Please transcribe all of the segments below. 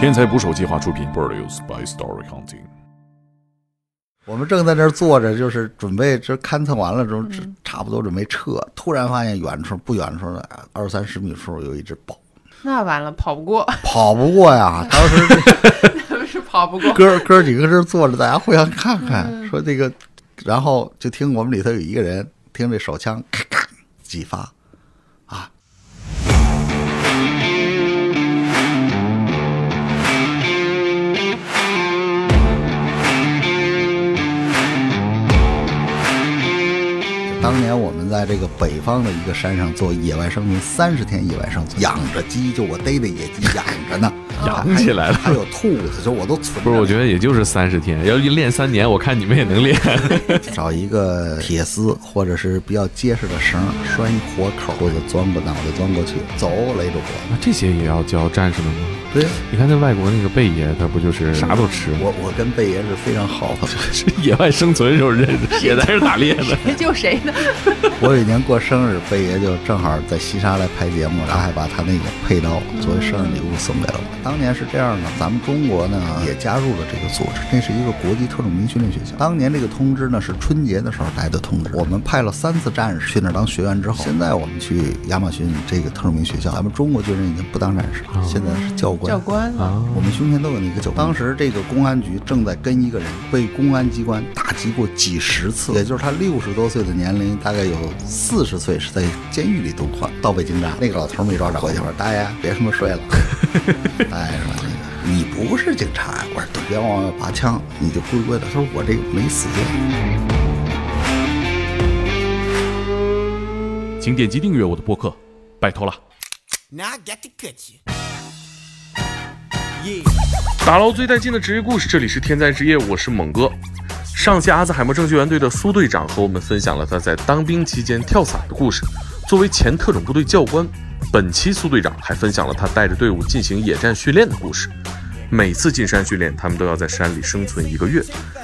天才捕手计划出品，Produced by Story Hunting。我们正在那儿坐着，就是准备这勘测完了之后，这差不多准备撤，突然发现远处不远处的二三十米处有一只豹，那完了，跑不过，跑不过呀。当时这 是跑不过。哥哥几个这坐着，大家互相看看，说这个，然后就听我们里头有一个人听这手枪咔咔几发，当年我们在这个北方的一个山上做野外生存，三十天野外生存，养着鸡，就我逮的野鸡养着呢，养起来了还有兔子，就我都存。不是，我觉得也就是三十天，要练三年，我看你们也能练。找一个铁丝或者是比较结实的绳，拴一活口，我就钻过脑袋钻过去，走勒住脖子。那这些也要教战士们吗？对，你看那外国那个贝爷，他不就是啥都吃吗？我我跟贝爷是非常好的。是 野外生存时候认识，也在这打猎的。谁救谁呢？我有一年过生日，贝爷就正好在西沙来拍节目，然后还把他那个佩刀作为生日礼物送给了我。当年是这样的，咱们中国呢也加入了这个组织，那是一个国际特种兵训练学校。当年这个通知呢是春节的时候来的通知，我们派了三次战士去那儿当学员之后，现在我们去亚马逊这个特种兵学校，咱们中国军人已经不当战士，现在是教官。教官啊，我们胸前都有那个酒。当时这个公安局正在跟一个人被公安机关打击过几十次，也就是他六十多岁的年龄，大概有四十岁是在监狱里度过。到北京站，那个老头没抓着，回去我说大爷别他妈睡了。大爷说那个你不是警察呀？我说对，别往外拔枪，你就乖乖的。他说我这个没死罪。请点击订阅我的播客，拜托了。打捞最带劲的职业故事，这里是天灾职业，我是猛哥。上期阿兹海默证救援队的苏队长和我们分享了他在当兵期间跳伞的故事。作为前特种部队教官，本期苏队长还分享了他带着队伍进行野战训练的故事。每次进山训练，他们都要在山里生存一个月，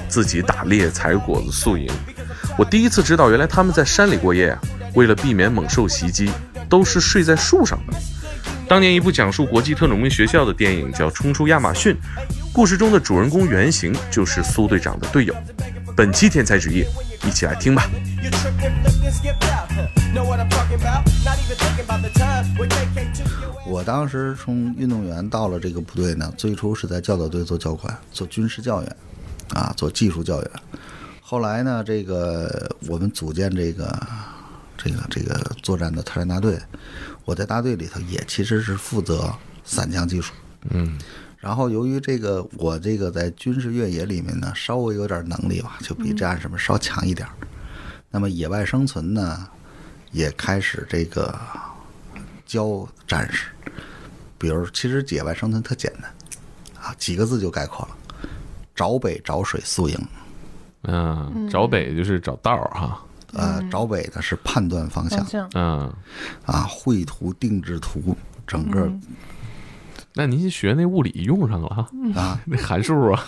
自己打猎、采果子、宿营。我第一次知道，原来他们在山里过夜啊，为了避免猛兽袭击，都是睡在树上的。当年一部讲述国际特种兵学校的电影叫《冲出亚马逊》，故事中的主人公原型就是苏队长的队友。本期天才职业一起来听吧。我当时从运动员到了这个部队呢最初是在教导队做教官做军事教员啊做技术教员。后来呢这个我们组建这个这个这个作战的特战大队我在大队里头也其实是负责散枪技术。嗯。然后由于这个我这个在军事越野里面呢，稍微有点能力吧，就比战士们稍强一点儿。那么野外生存呢，也开始这个教战士，比如其实野外生存特简单啊，几个字就概括了：找北找水宿营。嗯，找北就是找道儿哈。呃，找北呢是判断方向方向嗯，啊，绘图、定制图，整个那您学那物理用上了哈？啊，那函数啊，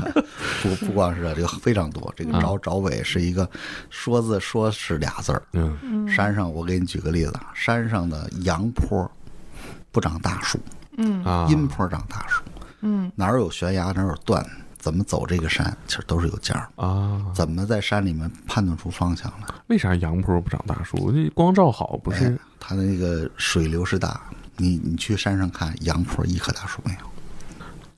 不不光是这个非常多。这个找找尾是一个说字说是俩字儿，嗯山上，我给你举个例子啊，山上的阳坡不长大树，嗯啊，阴坡长大树，嗯，哪儿有悬崖哪儿有断，怎么走这个山其实都是有价儿。啊，怎么在山里面判断出方向来？为啥阳坡不长大树？这光照好不是哎？它的那个水流是大，你你去山上看，杨坡一棵大树没有。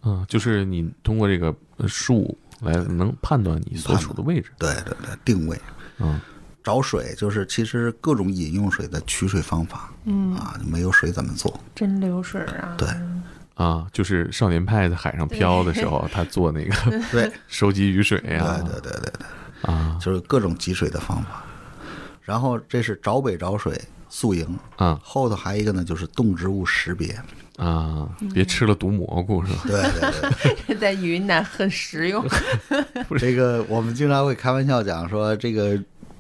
嗯，就是你通过这个呃树来能判断你所处的位置。对对对，定位。嗯，找水就是其实各种饮用水的取水方法，嗯啊，没有水怎么做？真流水啊！对啊，就是少年派在海上漂的时候，他做那个 对 收集雨水对呀，对对对对，啊就是各种集水的方法。然后这是找北找水宿营，啊后头还有一个呢，就是动植物识别。啊！别吃了毒蘑菇是吧？对对对，在云南很实用。这个我们经常会开玩笑讲说，这个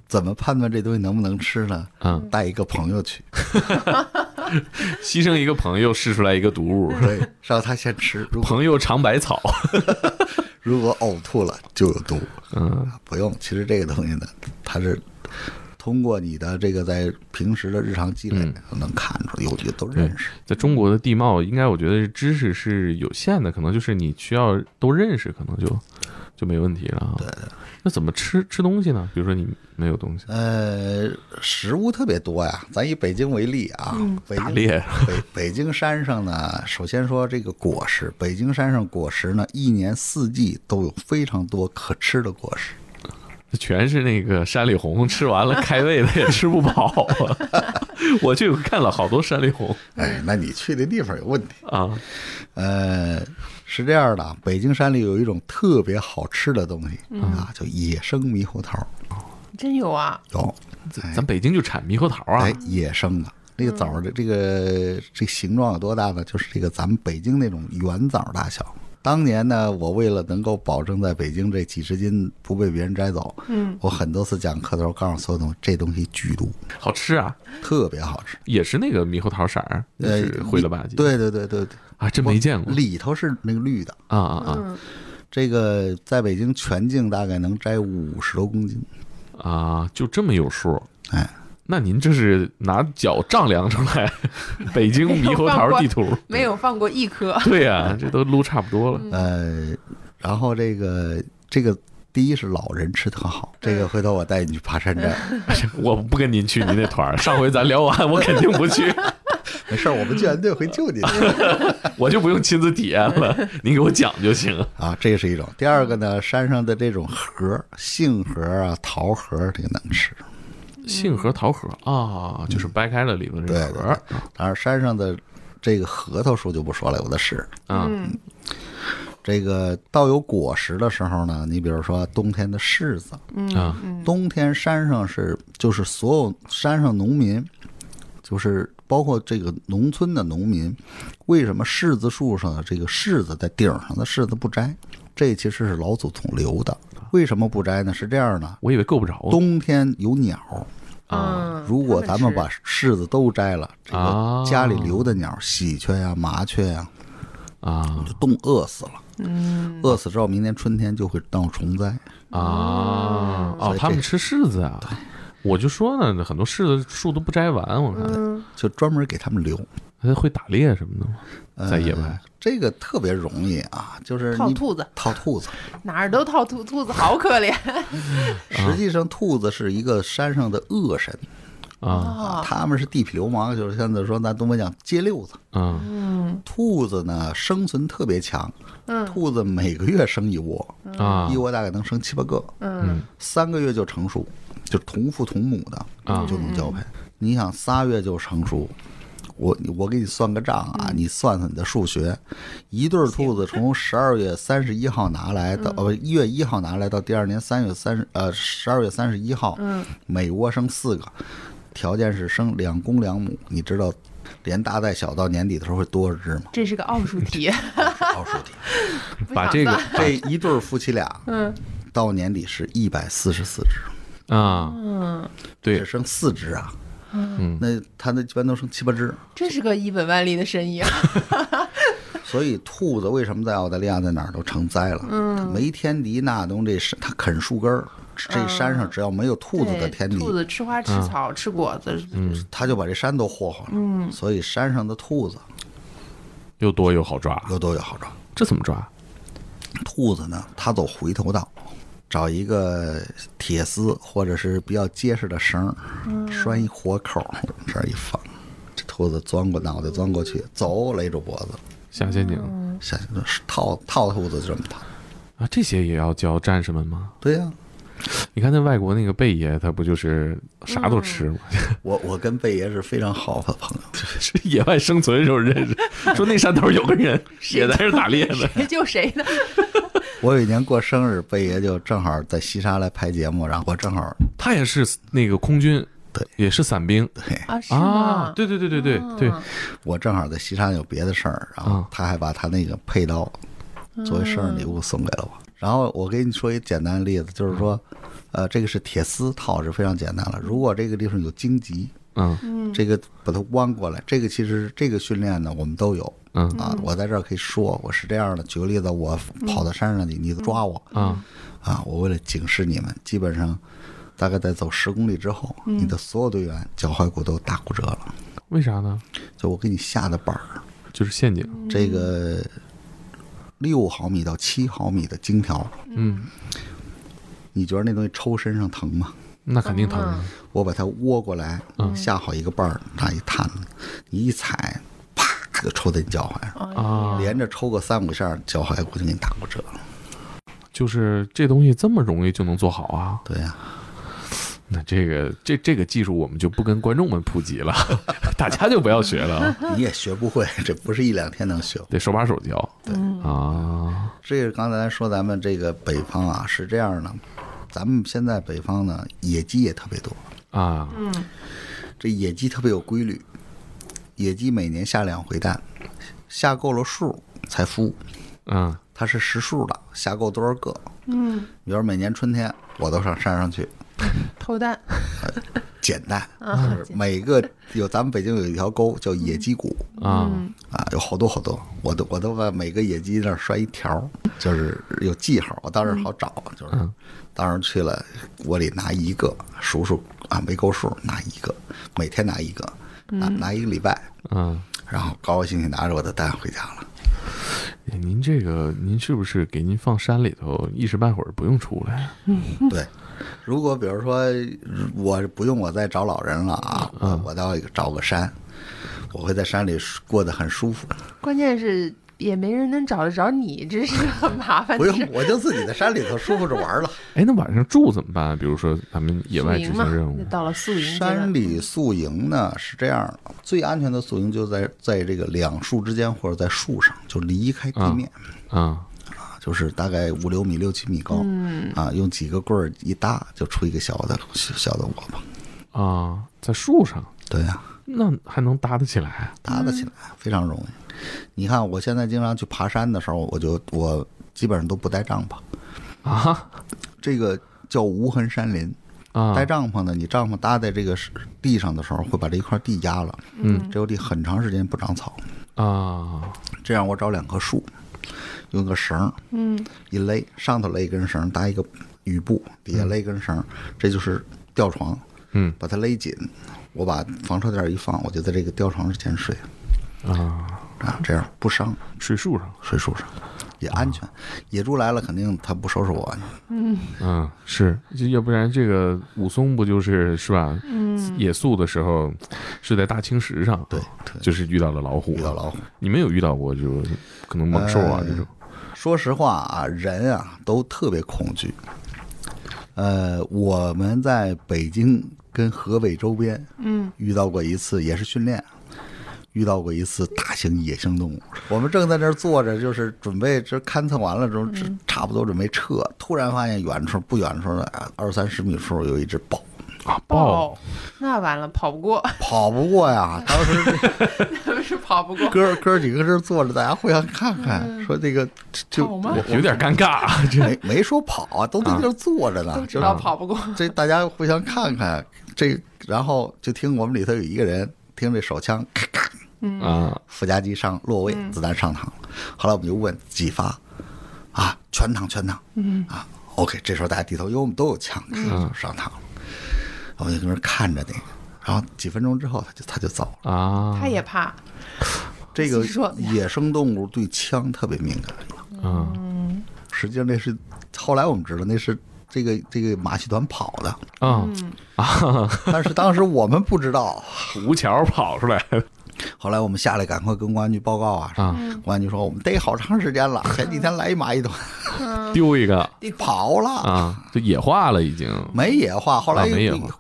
怎么判断这东西能不能吃呢？嗯，带一个朋友去，牺牲一个朋友试出来一个毒物，对，让他先吃。如果朋友尝百草。如果呕吐了就有毒，嗯不用。其实这个东西呢，它是通过你的这个在平时的日常积累，能看出来有的都认识。在中国的地貌，应该我觉得知识是有限的，可能就是你需要都认识，可能就就没问题了啊。对对。那怎么吃吃东西呢？比如说你没有东西，呃，食物特别多呀。咱以北京为例啊，北京打猎北北京山上呢，首先说这个果实，北京山上果实呢，一年四季都有非常多可吃的果实。全是那个山里红，吃完了开胃的也吃不饱啊！我就看了好多山里红 哎，那你去的地方有问题。啊，呃，是这样的啊，北京山里有一种特别好吃的东西啊，叫野生猕猴桃，真有啊！有，咱北京就产猕猴桃啊哎，野生的。那个枣的这个这形状有多大呢？就是这个咱们北京那种圆枣大小。当年呢，我为了能够保证在北京这几十斤不被别人摘走，嗯，我很多次讲课的时候告诉所有同学，这东西剧毒，好吃啊，特别好吃。也是那个猕猴桃色儿，呃灰了吧唧。对对对对对，啊，真没见过里头是那个绿的。啊啊啊这个在北京全境大概能摘五十多公斤，啊！就这么有数？哎，那您这是拿脚丈量出来 北京猕猴桃地图？没有放过一颗。对呀、这都撸差不多了。呃，然后这个这个第一是老人吃特好，这个回头我带你去爬山寨，我不跟您去您那团儿，上回咱聊完，我肯定不去，没事儿，我们救援队会救你的。我就不用亲自体验了，您给我讲就行。啊，这是一种。第二个呢，山上的这种核，杏核啊、桃核，这个能吃。杏核、桃核啊，就是掰开了里头这对个核儿当然，山上的这个核桃树就不说了，有的是。啊这个到有果实的时候呢，你比如说冬天的柿子，啊冬天山上是就是所有山上农民，就是包括这个农村的农民，为什么柿子树上的这个柿子在顶上的柿子不摘？这其实是老祖宗留的。为什么不摘呢？是这样的，我以为够不着冬天有鸟，啊嗯，如果咱们把柿子都摘了，这啊。个家里留的鸟，喜鹊呀、麻雀呀，啊。就冻饿死了。嗯，饿死之后，明年春天就会闹虫灾。啊。哦，他们吃柿子啊。我就说呢，很多柿子树都不摘完，我看。就专门给他们留。他会打猎什么的吗？呃在野外？这个特别容易啊，就是套兔子，套兔子。哪儿都套兔，兔子好可怜。实际上，兔子是一个山上的恶神，啊。啊！他们是地痞流氓，就是现在说咱东北讲街溜子。啊。兔子呢，生存特别强。嗯。兔子每个月生一窝，啊。一窝大概能生七八个，嗯。三个月就成熟，就同父同母的啊。就能交配。你想仨月就成熟，我我给你算个账啊，你算算你的数学，一对儿兔子从十二月三十一号拿来到呃一月一号拿来到第二年三月三十呃十二月三十一号，每窝生四个，条件是生两公两母，你知道连大带小到年底的时候会多少只吗？这是个奥数题，奥数题，把这个这一对儿夫妻俩嗯到年底是一百四十四只，啊，嗯，对。只，生四只啊。嗯。那它那一般都生七八只，这是个一本万利的生意啊！所以兔子为什么在澳大利亚在哪儿都成灾了？嗯，没天敌那东这山它啃树根儿，这山上只要没有兔子的天敌，兔子吃花吃草吃果子，它就把这山都霍霍了。嗯，所以山上的兔子。又多又好抓，又多又好抓。这怎么抓？兔子呢，它走回头道，找一个铁丝或者是比较结实的绳儿，拴一活口儿，往这儿一放，这兔子钻过脑袋钻过去，走勒住脖子，下陷阱下陷阱套套兔子就这么套。啊，这些也要教战士们吗？对呀、你看那外国那个贝爷，他不就是啥都吃吗？我我跟贝爷是非常好的朋友，是野外生存时候认识，说那山头有个人 也在这打猎呢。谁救谁呢？我有一年过生日，贝爷就正好在西沙来拍节目，然后我正好他也是那个空军，对，也是伞兵对啊，是啊吗？。对对对对对对，我正好在西沙有别的事儿，然后啊他还把他那个佩刀作为生日礼物送给了我。然后我给你说一个简单的例子，就是说，呃，这个是铁丝套是非常简单了。如果这个地方有荆棘，嗯这个把它弯过来，这个其实这个训练呢我们都有嗯啊。我在这儿可以说我是这样的。举个例子，我跑到山上去，你抓我啊啊，我为了警示你们，基本上大概在走十公里之后，你的所有队员脚踝骨都打骨折了。为啥呢？就我给你下的板儿，就是陷阱。这个六毫米到七毫米的金条，嗯，你觉得那东西抽身上疼吗？那肯定疼啊。我把它窝过来，下好一个瓣儿，拿一探子，你一踩，啪就抽在你脚踝上，啊，连着抽个三五下，脚踝骨就给你打骨折了。就是这东西这么容易就能做好啊？对呀、那这个这这个技术我们就不跟观众们普及了，大家就不要学了啊，你也学不会，这不是一两天能学。得手把手教。对啊，这个刚才说咱们这个北方啊是这样的，咱们现在北方呢野鸡也特别多，啊，这野鸡特别有规律，野鸡每年下两回蛋，下够了数才孵，嗯它是实数的，下够多少个。嗯，比如每年春天我都上山上去 偷蛋，捡蛋，就是每个有咱们北京有一条沟叫野鸡谷。啊。啊，有好多好多，我都我都把每个野鸡那儿拴一条儿，就是有记号，我到这儿好找，就是当时候去了，我里拿一个，数数啊没够数拿一个，每天拿一个，拿拿一个礼拜，嗯，然后高高兴兴拿着我的蛋回家了。哎您这个您是不是给您放山里头，一时半会儿不用出来？对，如果比如说我不用我再找老人了啊，我我到找个山，我会在山里过得很舒服，关键是也没人能找得着你，这是很麻烦不用。我就自己在山里头舒服着玩儿了。哎，那晚上住怎么办？比如说咱们野外执行任务，到了宿营山里宿营呢是这样的，最安全的宿营就在在这个两树之间或者在树上，就离开地面，啊啊就是大概五六米、六七米高，嗯啊，用几个棍儿一搭就出一个小的小小的窝吧。啊，在树上，对呀、那还能搭得起来？搭得起来非常容易。你看，我现在经常去爬山的时候，我就我基本上都不带帐篷，啊这个叫无痕山林。啊，带帐篷呢，你帐篷搭在这个地上的时候，会把这一块地压了，嗯，这块地很长时间不长草。啊。这样我找两棵树，用个绳儿，嗯，一勒，上头勒一根绳，搭一个雨布，底下勒一根绳，这就是吊床，嗯。把它勒紧，我把防潮垫一放，我就在这个吊床之前睡，啊，啊，这样不伤，睡树上，睡树上也安全。野猪来了，肯定它不收拾我，嗯，是，要不然这个武松不就是是吧？嗯，野宿的时候是在大青石上，对对就是遇到了老虎，遇到老虎。你们有遇到过就可能猛兽啊呃这种？说实话啊，人啊都特别恐惧。呃，我们在北京跟河北周边，嗯，遇到过一次，也是训练，遇到过一次大型野生动物。我们正在那儿坐着，就是准备这勘测完了之后，这差不多准备撤，突然发现远处不远处的啊二三十米处有一只豹，啊，豹。豹，那完了，跑不过，跑不过呀。当时。他们是跑不过。哥哥几个这坐着，大家互相看看，说这个就我有点尴尬啊，这。没没说跑啊，都在这坐着呢，都知就是道跑不过，这大家互相看看这，然后就听我们里头有一个人听这手枪咔咔，啊附加机上落位，子弹上膛了。后来我们就问几发，啊，全膛全膛，嗯啊，OK，这时候大家低头，因为我们都有枪，就上膛了。我们就跟那看着那个，然后几分钟之后他就他就走了。啊，他也怕。这个野生动物对枪特别敏感，嗯实际上那是后来我们知道那是这个这个马戏团跑的，嗯啊，但是当时我们不知道。吴桥跑出来后来我们下来赶快跟公安局报告啊，啊，公安局说我们逮好长时间了，前几天来一蚂蚁团丢一个。跑了。啊，就野化了已经。没野化，后来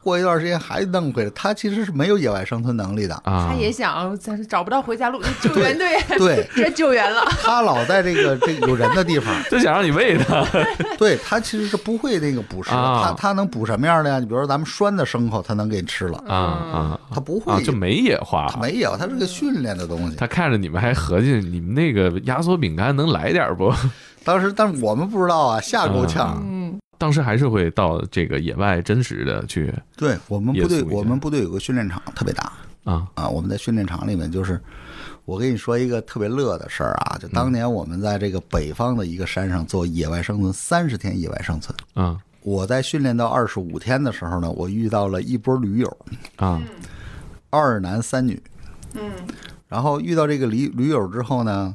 过一段时间还弄回来。他其实是没有野外生存能力的，啊。他，也想，但是找不到回家路，救援队。对 这救援了。他老在这个这有人的地方，就想让你喂它 对他其实是不会那个捕食他他能捕什么样的呀？你比如说咱们拴的牲口，他能给你吃了，啊啊。他不会。啊，就没野化。他。没有，他是个训练的东西。他看着你们还合计你们那个压缩饼干能来点不？当时，但是我们不知道啊，吓够呛。嗯，当时还是会到这个野外真实的去对我们部队我们部队有个训练场特别大，啊啊，我们在训练场里面，就是我跟你说一个特别乐的事儿啊，就当年我们在这个北方的一个山上做野外生存，三十天野外生存，啊我在训练到二十五天的时候呢，我遇到了一波驴友，啊，二男三女。嗯，然后遇到这个驴驴友之后呢，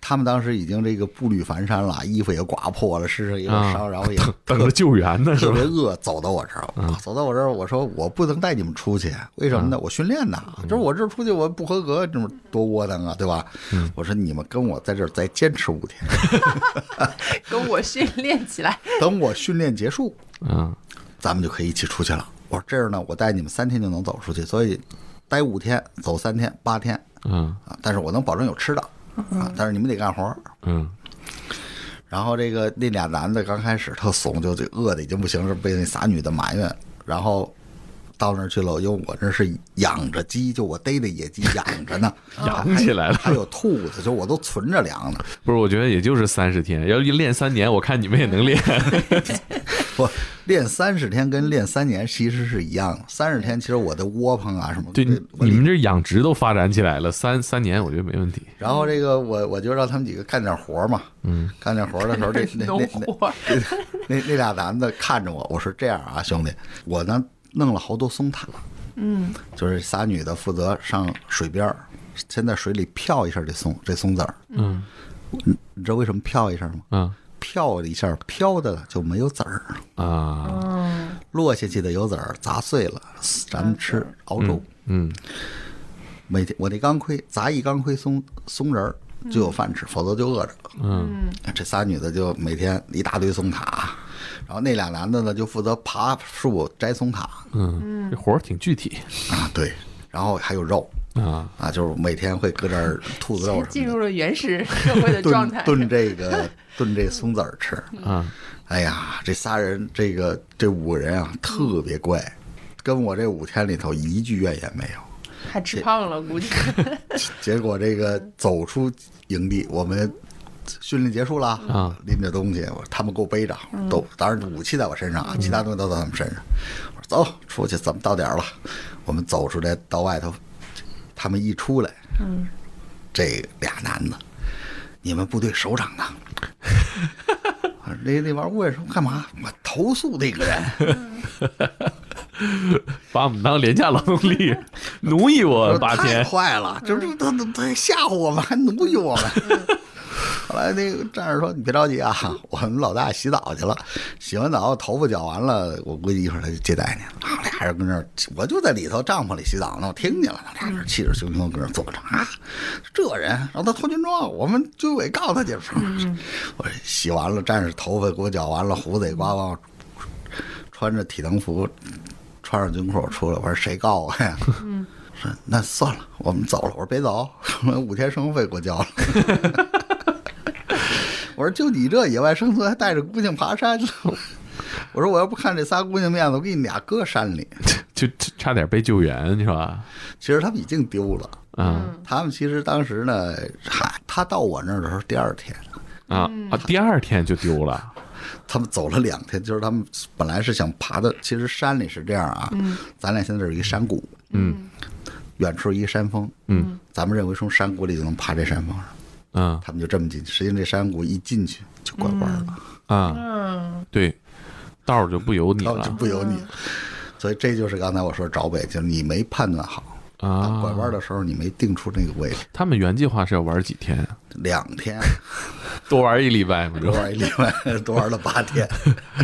他们当时已经这个步履蹒跚了，衣服也刮破了，身上也有伤，然后也等着救援呢特别？饿，走到我这儿，走到我这儿，我说我不能带你们出去，为什么呢？我训练呢，就是我这儿出去我不合格，这么多窝囊啊，对吧？我说你们跟我在这儿再坚持五天，跟我训练起来。等我训练结束，嗯咱们就可以一起出去了。我说这样呢，我带你们三天就能走出去，所以待五天，走三天，八天嗯。啊，但是我能保证有吃的啊，但是你们得干活儿。嗯。然后这个那俩男的刚开始特怂，就这饿的已经不行了，被那仨女的埋怨，然后到那儿去了，因为我这是养着鸡，就我逮的野鸡养着呢，养起来了还有兔子，就我都存着粮呢。不是，我觉得也就是三十天，要一练三年，我看你们也能练。不练三十天跟练三年其实是一样的，三十天其实我的窝棚啊什么，对，你们这养殖都发展起来了，三三年我觉得没问题。然后这个我我就让他们几个干点活嘛，嗯，干点活的时候，这那那那，那那俩男的看着我，我说这样啊，兄弟，我呢弄了好多松塔，嗯，就是仨女的负责上水边儿，先在水里漂一下这松这松子儿，嗯。你你知道为什么漂一下吗？嗯。漂一下，漂的就没有籽儿，啊。落下去的有籽儿，砸碎了，咱们吃熬粥。嗯。每天我那钢盔砸一钢盔松松仁儿就有饭吃，否则就饿着。嗯。这仨女的就每天一大堆松塔，然后那俩男的呢就负责爬树摘松塔嗯，这活儿挺具体啊，对，然后还有肉啊。啊，就是每天会搁这儿兔子肉进入了原始社会的的状态。炖炖这个炖这松子儿吃。啊，哎呀，这仨人这个这五个人啊特别怪，跟我这五天里头一句怨言没有。还吃胖了，估计。结果这个走出营地，我们训练结束了啊，拎着东西，我他们给我背着，都当然武器在我身上啊，其他东西都在他们身上。我说走出去，怎么到点儿了？我们走出来到外头，他们一出来，嗯，这俩男的，你们部队首长呢？那那玩意儿问说干嘛？我投诉那个人，把我们当廉价劳动力，奴役我八太天。坏了，就是他他他吓唬我们，还奴役我们。后来那个战士说：“你别着急啊，我们老大洗澡去了，洗完澡头发绞完了，我估计一会儿他就接待你了。”啊，俩人跟那儿，我就在里头帐篷里洗澡呢，我听见了，俩人气势汹汹跟那儿坐着啊，这人让他脱军装，我们军委告他去。我说洗完了，战士头发给我绞完了，胡子也刮完，穿着体能服，穿上军裤出来，我说谁告我呀？说那算了，我们走了。我说别走，五天生活费给我交了。我说就你这野外生存，还带着姑娘爬山呢。我说我要不看这仨姑娘面子，我给你俩搁山里。就就差点被救援是吧？其实他们已经丢了。嗯他们其实当时呢，嗨，他到我那儿的时候第二天，啊啊，第二天就丢了。他们走了两天，就是他们本来是想爬的，其实山里是这样啊，咱俩现在这儿有一山谷，嗯远处一山峰，嗯咱们认为从山谷里就能爬这山峰上，嗯他们就这么进去，实际上这山谷一进去就拐弯了。啊，嗯，对，道儿就不由你然后就了不由你。所以这就是刚才我说找北，就是你没判断好啊，拐弯啊。的时候你没定出那个位置，他们原计划是要玩几天？两天 多玩一礼拜嘛，多玩一礼拜，多玩了八天。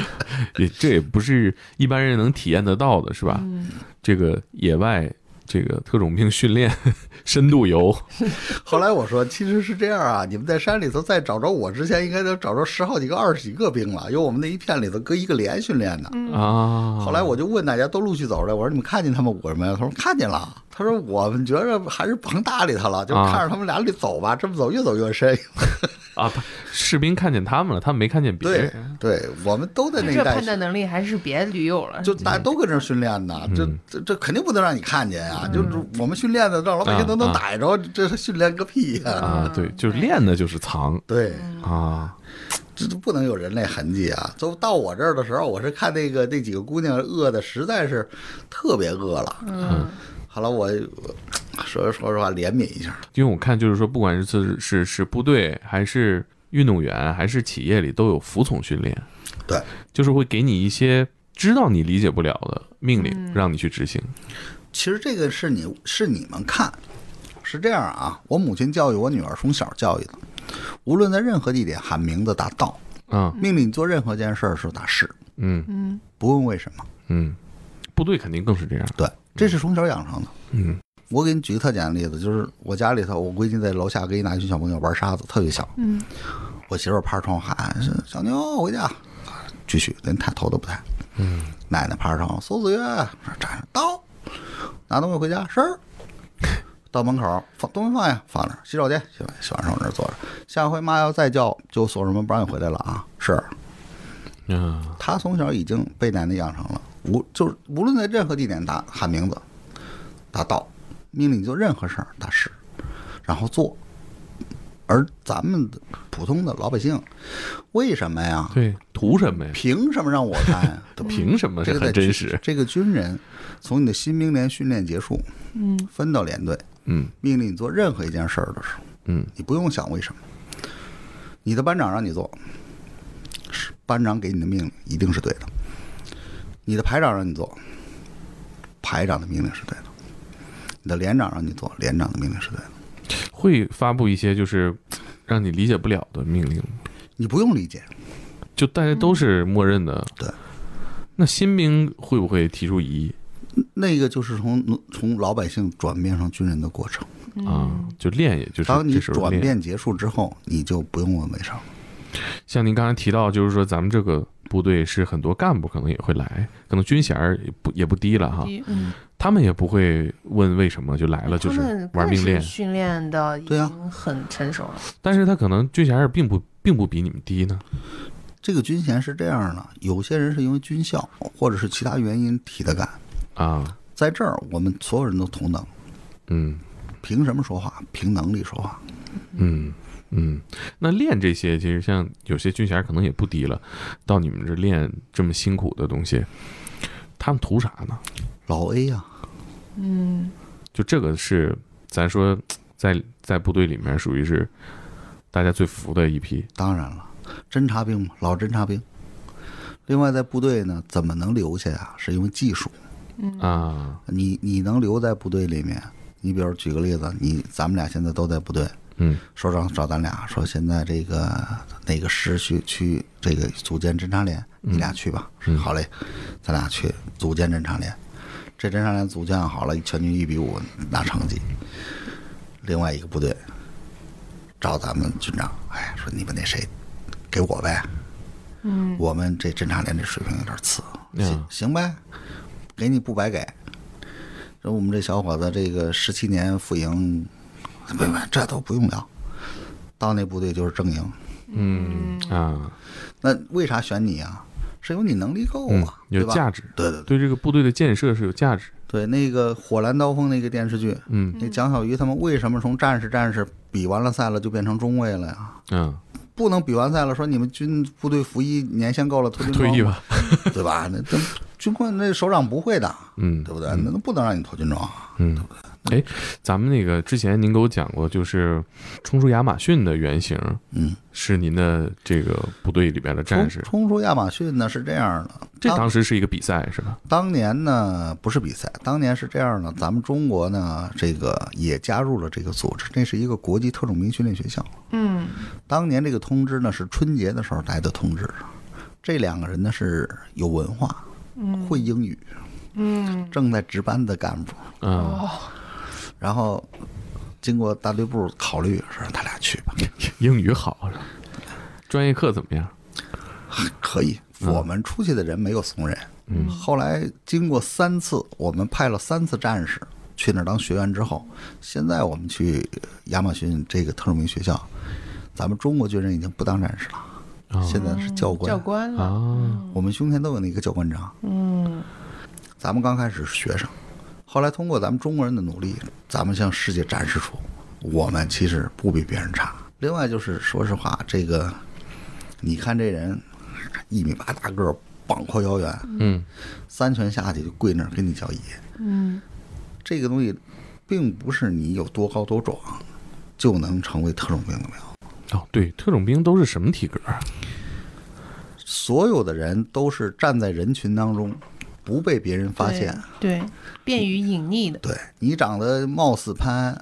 也这也不是一般人能体验得到的，是吧？这个野外这个特种兵训练 深度游，后来我说，其实是这样啊，你们在山里头再找着我之前，应该都找着十好几个、二十几个兵了，因为我们那一片里头搁一个连训练的。啊。后来我就问大家都陆续走出来，我说你们看见他们五个人没有？他说看见了。他说我们觉着还是甭搭理他了，就啊看着他们俩里走吧，这么走越走越深。啊，他士兵看见他们了，他们没看见别人。对，我们都在那一带这判断能力还是别驴友了。就大家都搁这训练呢，这嗯这这肯定不能让你看见呀！就是我们训练的，让老百姓都能啊逮着，这是训练个屁呀！啊，对，就是练的就是藏对，啊，这都不能有人类痕迹啊！就到我这儿的时候，我是看那个那几个姑娘饿的实在是特别饿了，嗯，后来我我说说实话怜悯一下，因为我看就是说，不管是是是部队还是运动员还是企业里都有服从训练，对，就是会给你一些知道你理解不了的命令，让你去执行。其实这个是你是你们看，是这样啊。我母亲教育我女儿从小教育的，无论在任何地点喊名字打到，嗯，命令你做任何件事儿的时候打是，嗯嗯不问为什么。嗯，部队肯定更是这样。对，这是从小养成的。嗯我给你举个特简单的例子，就是我家里头，我闺女在楼下跟一大群小朋友玩沙子，特别小。嗯我媳妇儿趴着窗户喊：“小妞回家。”继续，连抬头都不抬。嗯奶奶趴着窗户：“苏子月，站着到，拿东西回家是。”到门口放东西放下，放那儿。洗手间，洗完洗完手那儿坐着。下回妈要再叫，就锁上门不让你回来了啊！是。嗯他从小已经被奶奶养成了，无就是无论在任何地点打喊名字，打到，命令你做任何事儿打是，然后做。而咱们的普通的老百姓，为什么呀？对，图什么呀？凭什么让我干呀？凭什么是这个在军很真实？这个军人从你的新兵连训练结束，嗯分到连队，嗯命令你做任何一件事儿的时候，嗯你不用想为什么，你的班长让你做，是班长给你的命令一定是对的；你的排长让你做，排长的命令是对的；你的连长让你做，连长的命令是对的。会发布一些就是让你理解不了的命令，你不用理解，就大家都是默认的。对，那新兵会不会提出疑义那个就是从从老百姓转变成军人的过程。啊？就练，也就是当你。转变结束之后，你就不用问为什么。像您刚才提到，就是说咱们这个部队是很多干部可能也会来，可能军衔儿也不也不低了哈，嗯，他们也不会问为什么就来了，就是玩命练。训练的已对啊经很成熟了。但是他可能军衔儿并不并不比你们低呢。这个军衔是这样的，有些人是因为军校或者是其他原因提的干，啊，在这儿我们所有人都同等，嗯凭什么说话？凭能力说话。嗯嗯。那练这些，其实像有些军衔可能也不低了，到你们这练这么辛苦的东西，他们图啥呢？老 A 呀、嗯就这个是咱说在在部队里面属于是大家最服的一批。当然了，侦察兵嘛，老侦察兵。另外，在部队呢，怎么能留下呀？是因为技术。啊，你你能留在部队里面，你比如举个例子，你咱们俩现在都在部队，嗯首长找咱俩说，现在这个哪个师去去这个组建侦察连，你俩去吧。嗯好嘞，咱俩去组建侦察连。这侦察连组建好了，全军一比五拿成绩。另外一个部队找咱们军长，哎，说你们那谁给我呗，嗯我们这侦察连这水平有点次，嗯行行呗，给你不白给。说我们这小伙子这个十七年副营，不不，这都不用聊，到那部队就是正营。嗯啊，那为啥选你啊？是因为你能力够嗯啊，，对吧？有价值，对对对对这个部队的建设是有价值。对，那个《火蓝刀锋》那个电视剧，嗯那蒋小鱼他们为什么从战士战士比完了赛了就变成中尉了呀？嗯，不能比完赛了说你们军部队服役年限够了脱军退 役，吧。对吧？那这军官那首长不会的，嗯，对不对？那都不能让你脱军装啊。嗯，哎，咱们那个之前您给我讲过，就是冲出亚马逊的原型嗯，是您的这个部队里边的战士，冲出亚马逊呢是这样的，这当当时是一个比赛是吧？当年呢不是比赛，当年是这样的，咱们中国呢这个也加入了这个组织，这是一个国际特种兵训练学校。嗯。当年这个通知呢是春节的时候来的通知，这两个人呢是有文化，会英语，嗯。正在值班的干部，嗯哦然后经过大队部考虑，说让他俩去吧，英语好是吧？专业课怎么样？可以。我们出去的人没有怂人。嗯，后来经过三次，我们派了三次战士去那儿当学员之后，现在我们去亚马逊这个特种兵学校，咱们中国军人已经不当战士了，啊现在是教官。教官我们胸前都有那个教官章。嗯咱们刚开始是学生，后来通过咱们中国人的努力，咱们向世界展示出我们其实不比别人差。另外就是说实话，这个你看这人一米八大个儿，膀阔腰圆，嗯三拳下去就跪那儿跟你叫爷。嗯这个东西并不是你有多高多壮就能成为特种兵的苗。哦，对，特种兵都是什么体格啊？所有的人都是站在人群当中，不被别人发现。对，对，便于隐匿的。对你长得貌似潘，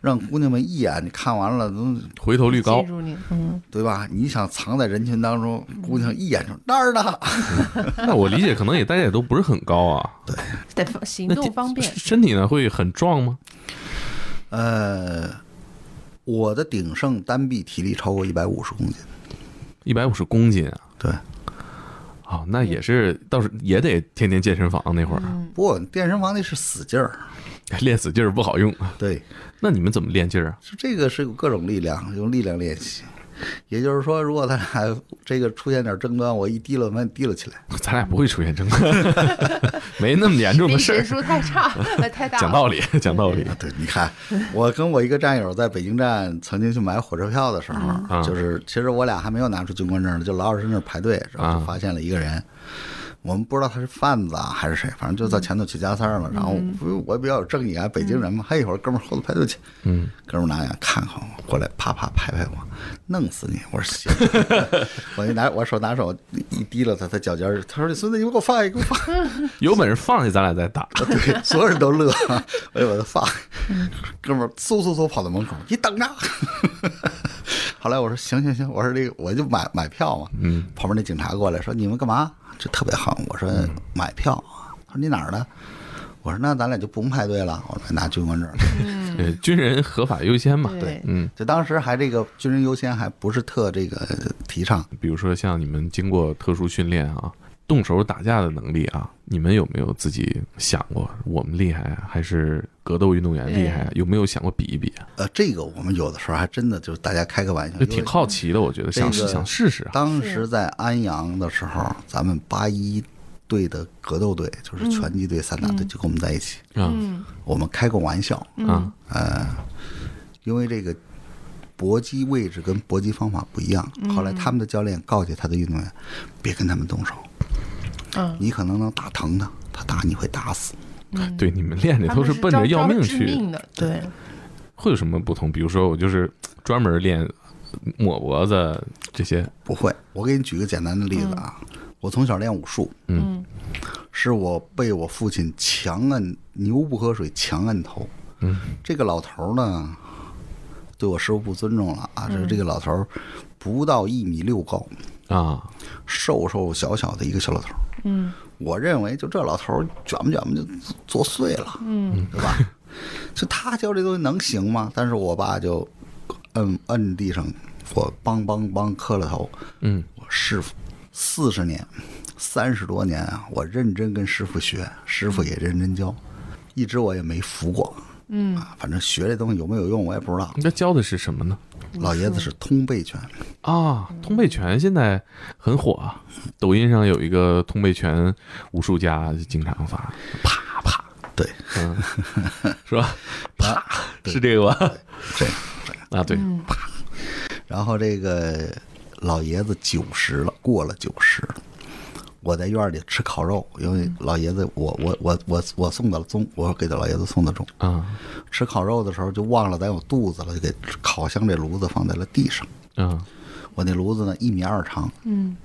让姑娘们一眼你看完了都回头率高记，住你，嗯，对吧？你想藏在人群当中，姑娘一眼就那儿呢。那我理解可能也大家也都不是很高啊。对得行动方便。身体呢会很壮吗？呃，我的鼎盛单臂体力超过一百五十公斤。一百五十公斤啊！对，哦，那也是，倒是也得天天健身房那会儿、不过健身房那是死劲儿。练死劲儿不好用。对，那你们怎么练劲儿啊？就这个是有各种力量，用力量练习。也就是说，如果咱俩这个出现点争端，我一提了，把你提了起来。咱俩不会出现争端，没那么严重的事儿。数太差，呃太大。讲道理，讲道理。对，你看，我跟我一个战友在北京站曾经去买火车票的时候，嗯就是其实我俩还没有拿出军官证呢，就老老实实那儿排队，然后就发现了一个人。我们不知道他是贩子啊还是谁，反正就在前头起加塞儿了。然后我我比较有正义啊，北京人嘛，嘿，一会儿哥们儿后头排队去，嗯，哥们儿拿眼看看我，过来啪啪拍拍我，弄死你！我说行，我一拿我手拿手一提了他，他脚尖儿，他说你孙子，你给我放下，给我放下。有本事放下，咱俩再打。对，所有人都乐，我就把他放，哥们儿嗖嗖嗖跑到门口，你等着。后来我说行行行，我说这个我就买买票嘛，嗯，旁边那警察过来说你们干嘛？这特别横，我说买票，他说你哪儿的？我说那咱俩就不用排队了，我说拿军官证。呃，军人合法优先嘛。对嗯，就当时还这个军人优先还不是特这个提倡，比如说像你们经过特殊训练啊，动手打架的能力啊，你们有没有自己想过我们厉害啊，还是格斗运动员厉害啊？有没有想过比一比啊？呃，这个我们有的时候还真的就是大家开个玩笑，就挺好奇的，我觉得想这个想试试啊。当时在安阳的时候，咱们八一队的格斗队，就是拳击队、散打队，就跟我们在一起。嗯我们开过玩笑，啊因为这个搏击位置跟搏击方法不一样。后来他们的教练告诫他的运动员，别跟他们动手，嗯，你可能能打疼他，他打你会打死。对，你们练的都是奔着要命去，命的，对，会有什么不同？比如说我就是专门练抹脖子这些，不会，我给你举个简单的例子啊，我从小练武术，嗯。是我被我父亲强摁牛不喝水，强摁头。嗯，这个老头儿呢，对我师傅不尊重了啊！这这个老头儿不到一米六高，啊，瘦瘦小小的一个小老头儿。嗯我认为就这老头儿卷吧卷吧就作祟了，嗯，对吧？就他教这东西能行吗？但是我爸就摁摁地上，我梆梆梆磕了头。嗯我师傅四十年、三十多年啊，我认真跟师傅学，师傅也认真教，一直我也没服过。嗯啊，反正学这东西有没有用我也不知道。那教的是什么呢？老爷子是通背拳，啊，通背拳现在很火啊，抖音上有一个通背拳武术家经常发，啪啪，对，嗯，是吧？啪，是这个吧？这个。啊，对，啪然后这个老爷子九十了，过了九十了。我在院里吃烤肉，因为老爷子我我我我我送的粽，我给他老爷子送的钟。啊吃烤肉的时候就忘了咱有肚子了，就给烤箱这炉子放在了地上。嗯我那炉子呢一米二长，嗯，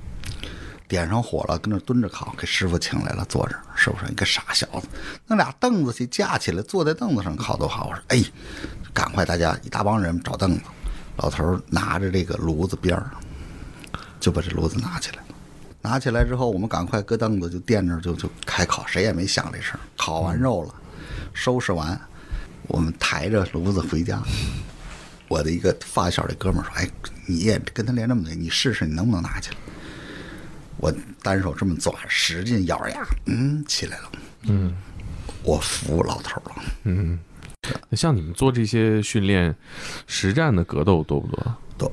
点上火了，跟那蹲着烤，给师傅请来了，坐这儿。师傅说：“你个傻小子，弄俩凳子去架起来，坐在凳子上烤多好。”我说：“哎，赶快大家一大帮人找凳子。”老头拿着这个炉子边儿，就把这炉子拿起来了。拿起来之后，我们赶快搁凳子就垫着就就开烤，谁也没想这事儿。烤完肉了，收拾完，我们抬着炉子回家。我的一个发小的哥们儿说：“哎，你也跟他练这么累，你试试你能不能拿起来？”我单手这么攥，使劲咬着牙，嗯，起来了。嗯我服老头了，嗯。像你们做这些训练，实战的格斗多不多？多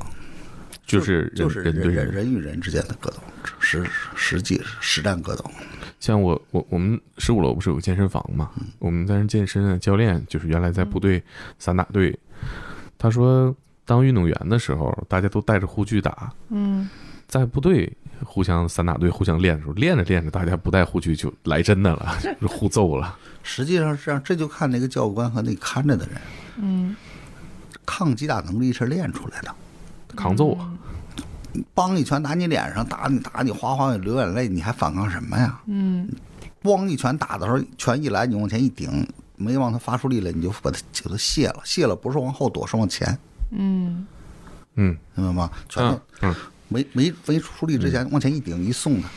就是人就是人对人人人与人之间的格斗，实实际实战格斗。像我我我们十五楼不是有个健身房嘛？我们在那健身的教练就是原来在部队散打队，他说当运动员的时候，大家都带着护具打，嗯，在部队互相散打队互相练的时候，练着练着，大家不带护具就来真的了，就互揍了。实际上是这样，这就看那个教官和那看着的人。嗯，抗击打能力是练出来的，扛揍啊，梆一拳打你脸上，打你打你哗哗流眼泪，你还反抗什么呀？嗯，咣一拳打的时候，拳一来你往前一顶，没往他发出力来，你就把他给他卸了，卸了不是往后躲，是往前，嗯，嗯明白吗？拳头嗯嗯。没没没出力之前往前一顶一送他，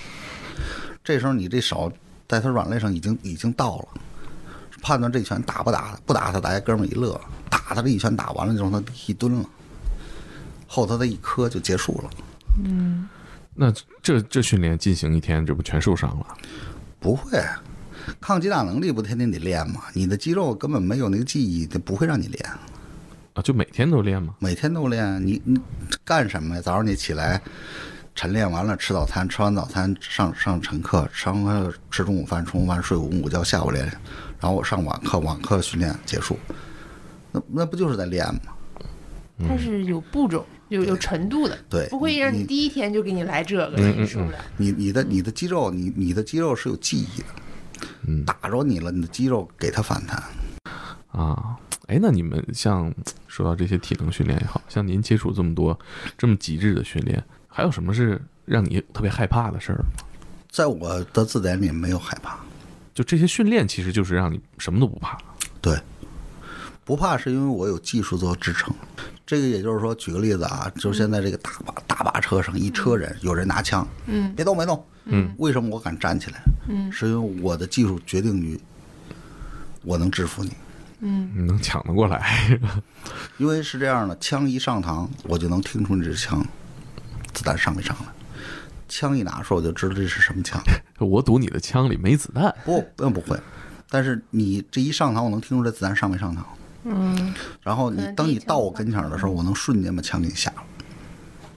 这时候你这手在他软肋上已经已经到了，判断这拳打不打他，不打他，大家哥们儿一乐，打他这一拳打完了就让他一蹲了，后头的一磕就结束了。嗯那这这训练进行一天，这不全受伤了？不会，抗击打能力不天天得练吗？你的肌肉根本没有那个记忆，它不会让你练，啊，就每天都练吗？每天都练。你你干什么呀？早上你起来晨练完了吃早餐，吃完早餐上上晨课，吃完课吃中午饭，中午饭睡午午觉，下午练，然后我上晚课，晚课训练结束，那那不就是在练吗？它是有步骤、有有程度的，对不会让你你第一天就给你来这个，嗯你受不了。你你的你的肌肉，你你的肌肉是有记忆的，嗯打着你了，你的肌肉给它反弹。啊，哎，那你们像说到这些体能训练也好像您接触这么多这么极致的训练，还有什么是让你特别害怕的事儿？在我的字典里没有害怕，就这些训练其实就是让你什么都不怕。对，不怕是因为我有技术做支撑。这个也就是说，举个例子啊，就是现在这个大巴大巴车上一车人，有人拿枪，嗯别动别动，嗯，为什么我敢站起来？嗯是因为我的技术决定于我能制服你。嗯你能抢得过来？因为是这样的，枪一上膛，我就能听出你这枪子弹上没上来。枪一拿出，我就知道这是什么枪。我赌你的枪里没子弹。不，那不会。但是你这一上膛，我能听出来子弹上没上膛。嗯，然后你可能第一枪当你到我跟前儿的时候，我能瞬间把枪给你下了。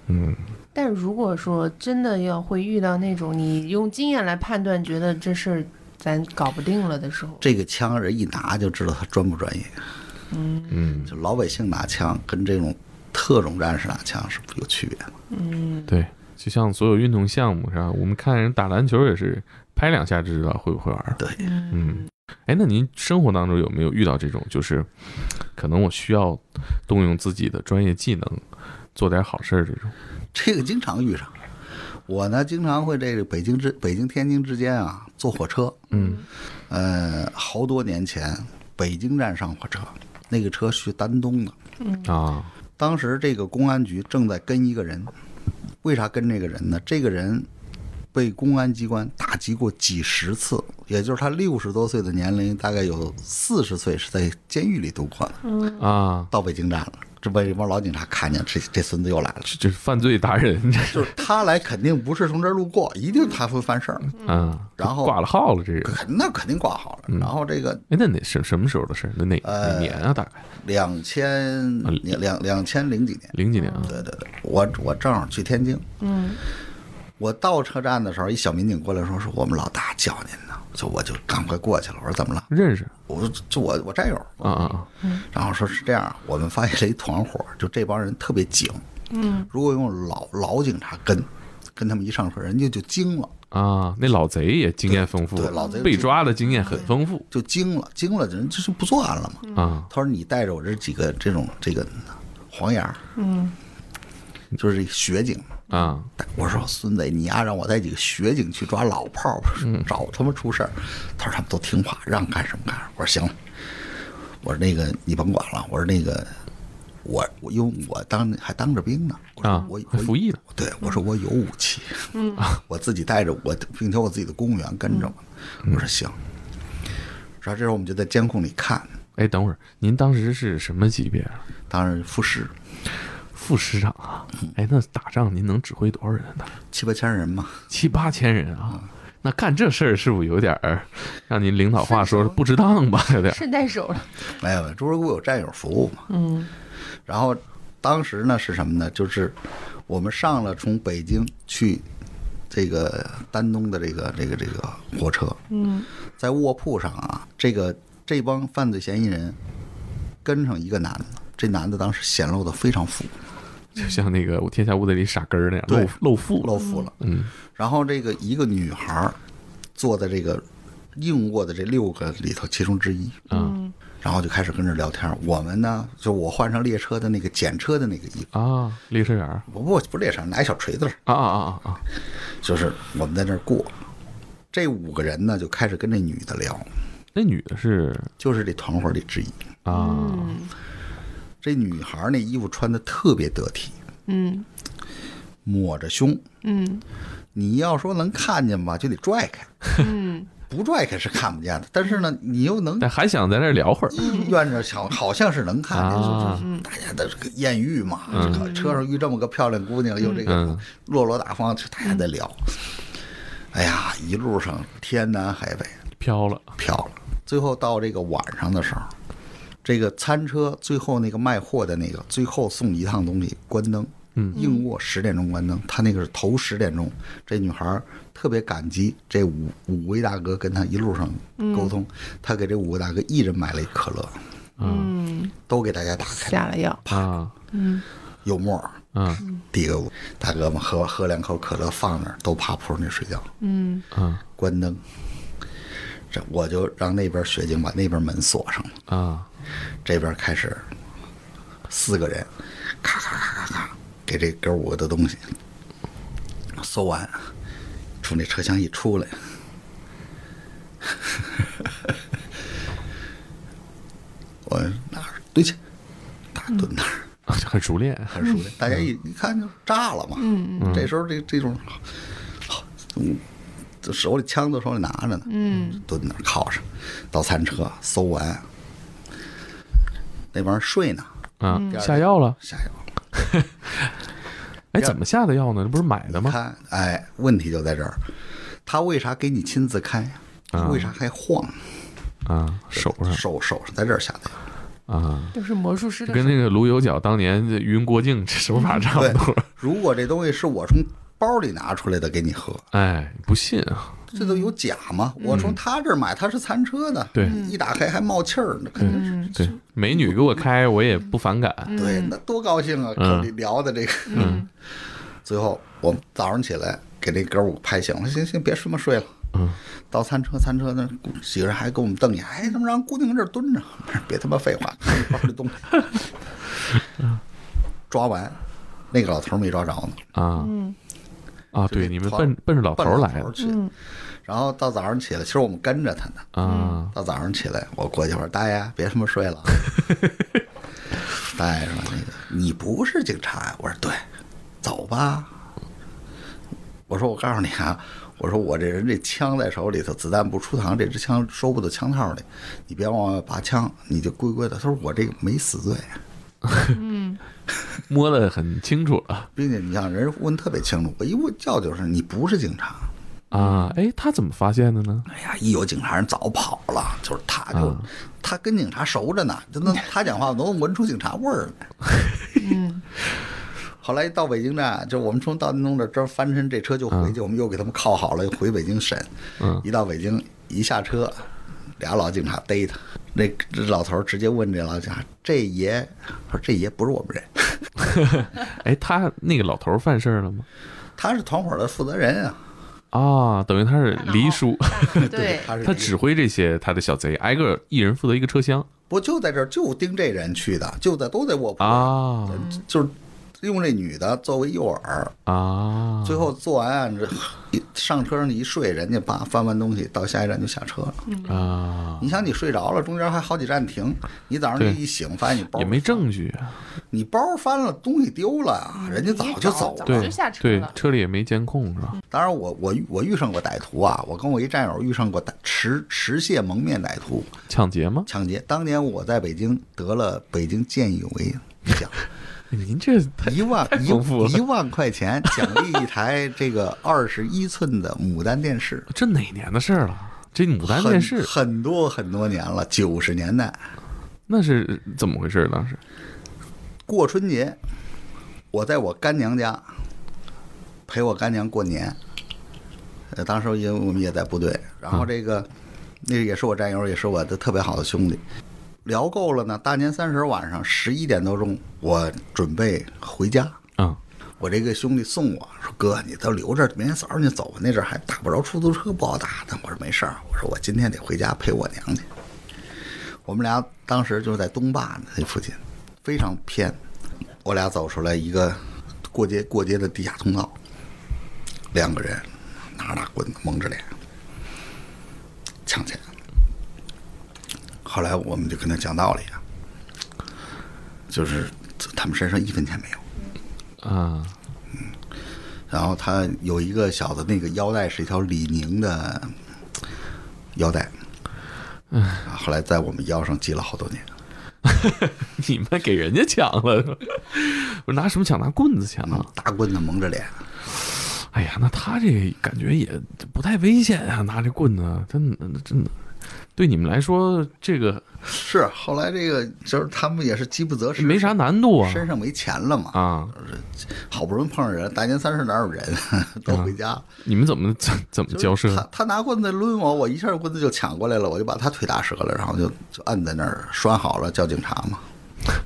嗯，但如果说真的要会遇到那种你用经验来判断，觉得这事儿咱搞不定了的时候，这个枪人一拿就知道他专不专业。嗯嗯，就老百姓拿枪跟这种特种战士拿枪是有区别的。对，就像所有运动项目是吧？我们看人打篮球也是拍两下就知道会不会玩儿。对，嗯，哎，那您生活当中有没有遇到这种，就是可能我需要动用自己的专业技能做点好事儿这种？这个经常遇上。我呢，经常会这个北京之北京天津之间啊坐火车。嗯呃，好多年前北京站上火车，那个车去丹东的。嗯啊，当时这个公安局正在跟一个人，为啥跟这个人呢？这个人被公安机关打击过几十次，也就是他六十多岁的年龄，大概有四十岁是在监狱里度过的。啊，到北京站了，这被一帮老警察看见，这这孙子又来了。这这是犯罪达人，就是他来肯定不是从这儿路过，一定他会犯事儿，啊，然后挂了号了，这人。肯那肯定挂号了。然后这个哎，那哪什什么时候的事儿？那哪哪年啊？大概两千两两两千零几年，零几年啊？对对对，我我正好去天津，嗯我到车站的时候，一小民警过来说是我们老大叫您呢，就我就赶快过去了。我说怎么了？认识。我说就我我战友，啊啊啊！然后说是这样，我们发现了一团伙，就这帮人特别警，嗯。如果用老老警察跟，跟他们一上车，人家就惊了，啊，那老贼也经验丰富，对老贼被抓的经验很丰富。就惊了，惊了，人就就不作案了嘛。啊。他说你带着我这几个这种这个黄眼儿，嗯。就是学警。啊！我说孙子，你丫让我带几个学警去抓老炮儿，找他们出事儿。他说他们都听话，让干什么干什么。我说行了，我说那个你甭管了。我说那个我我因为我当还当着兵呢，我说啊我我服役了。对，我说我有武器，我自己带着我，并且我自己的公务员跟着我。我说行。然后这时候我们就在监控里看，哎，等会儿，您当时是什么级别啊？当时副师副师长啊？哎，那打仗您能指挥多少人呢？七八千人嘛，七八千人啊？那干这事儿是不是有点儿让您领导话说不值当吧？有点儿顺带手了，没有，朱如给我有战友服务嘛。嗯然后当时呢是什么呢？就是我们上了从北京去这个丹东的这个这个这个火车，嗯在卧铺上啊，这个这帮犯罪嫌疑人跟上一个男的，这男的当时显露的非常富，就像那个《我天下无贼》里傻根儿那样对露露富露富了。嗯然后这个一个女孩儿坐在这个硬卧的这六个里头其中之一，啊嗯然后就开始跟这聊天儿。我们呢，就我换上列车的那个检车的那个衣服，啊，列车员儿不不不列车，拿一小锤子儿，啊啊啊啊啊！就是我们在那儿过。这五个人呢，就开始跟这女的聊，那女的是就是这团伙里之一。啊，这女孩那衣服穿的特别得体，嗯抹着胸，嗯你要说能看见吧，就得拽开，嗯 不拽开是看不见的。但是呢，你又能但还想在那聊会儿意愿着想，好像是能看见，啊就是大家的这个艳遇嘛。这个车上遇这么个漂亮姑娘，又这个嗯落落大方，就大家在聊。哎呀，一路上天南海北，飘了飘了。最后到这个晚上的时候，这个餐车最后那个卖货的那个最后送一趟东西，关灯。嗯，硬卧十点钟关灯，他那个是头十点钟。这女孩特别感激这五五位大哥跟他一路上沟通，他给这五个大哥一人买了一可乐，嗯，都给大家打开，下了药，啊，有沫儿，嗯递给我大哥们喝喝两口可乐，放那儿都趴铺上去睡觉，嗯。嗯关灯。这我就让那边雪景把那边门锁上了。啊这边开始四个人，咔咔咔咔咔，给这哥五个的东西搜完，从这车厢一出来，我哪儿对去，大蹲那儿，啊，很熟练很熟练，大家一一看就炸了嘛。嗯这时候这这种，嗯，这手里枪都手里拿着呢，嗯蹲那儿靠上，到餐车搜完，那帮人睡呢，啊，下药了。下药。哎，怎么下的药呢？这不是买的吗？看，哎，问题就在这儿，他为啥给你亲自开？啊为啥还晃？啊，手上手手上在这儿下的药。啊，就是魔术师的跟那个卢有角当年这晕郭靖这手法差不多。，如果这东西是我从包里拿出来的给你喝，哎，不信啊？这都有假吗？我从他这儿买，他是餐车的，对。一打开还冒气儿，那肯定是。对，美女给我开，我也不反感。对，那多高兴啊！嗯。口里聊的这个，嗯，最后我早上起来给那哥五拍醒了，行行，别这么睡了。嗯，到餐车，餐车那几个人还给我们瞪眼，哎，他妈让姑娘搁这儿蹲着，别他妈废话，看你包里东西。抓完，那个老头没抓着呢，啊啊，对，你们奔奔着老头儿来的老头去。然后到早上起来，其实我们跟着他呢。啊到早上起来，我过去我说：“大爷，别他妈睡了。”大爷说：“那个你不是警察呀？”我说：“对，走吧。”我说：“我告诉你啊，我说我这人这枪在手里头，子弹不出膛，这支枪收不到枪套里，你别往外拔枪，你就乖乖的。”他说：“我这个没死罪，摸得很清楚了并且你像人问特别清楚，我一问叫就是你不是警察。”啊。哎，他怎么发现的呢？哎呀，一有警察人早跑了，就是他就、啊他跟警察熟着呢，就能他讲话都能闻出警察味儿来。嗯后来到北京站，就我们从到京东这这儿翻身，这车就回去，我们又给他们铐好了，又回北京审。嗯一到北京，一下车，俩老警察逮他，那这老头儿直接问这老警察：“这爷，说这爷不是我们人，哎，他那个老头儿犯事儿了吗？他是团伙的负责人啊。啊，等于他是黎叔，对，他是他指挥这些他的小贼，挨个一人负责一个车厢不就在这儿就盯这人去的，就在都在卧铺里啊就是用这女的作为诱饵，啊。最后做完案这一上车上一睡，人家把翻完东西到下一站就下车了。啊，你想你睡着了，中间还好几站停，你早上对一醒发现你包也没证据啊。你包翻了，东西丢了啊，人家早就走了。对就下车对了，车里也没监控是吧？当然我，我我遇上过歹徒啊，我跟我一战友遇上过歹持持械蒙面歹徒抢劫吗？抢劫。当年我在北京得了北京见义勇为奖，您这一万一一万块钱奖励一台这个二十一寸的牡丹电视。这哪年的事儿了？这牡丹电视很很多很多年了，九十年代那是怎么回事？当时过春节，我在我干娘家陪我干娘过年。呃，当时因为我们也在部队，然后这个、那也是我战友，也是我的特别好的兄弟。聊够了呢，大年三十晚上十一点多钟，我准备回家。啊我这个兄弟送我说：“哥，你都留着，明天早上你走吧。那阵儿还打不着出租车，不好打但。”我说：“没事儿。”我说：“我今天得回家陪我娘去。”我们俩当时就是在东坝那附近，非常偏。我俩走出来一个过街过街的地下通道，两个人拿着大棍子蒙着脸抢钱。后来我们就跟他讲道理啊，就是他们身上一分钱没有。啊，然后他有一个小的那个腰带是一条李宁的腰带，嗯后来在我们腰上系了好多年。你们给人家抢了，是吧不是拿什么抢？拿棍子抢啊？大棍子蒙着脸，哎呀，那他这感觉也不太危险啊，拿这棍子，真的真的，对你们来说这个是后来这个就是他们也是饥不择食，没啥难度啊身上没钱了嘛，啊！好不容易碰上人，大年三十哪有人，都回家。你们怎么怎怎么就是交涉？他他拿棍子抡我，我一下棍子就抢过来了，我就把他腿打折了，然后就就摁在那儿拴好了，叫警察嘛。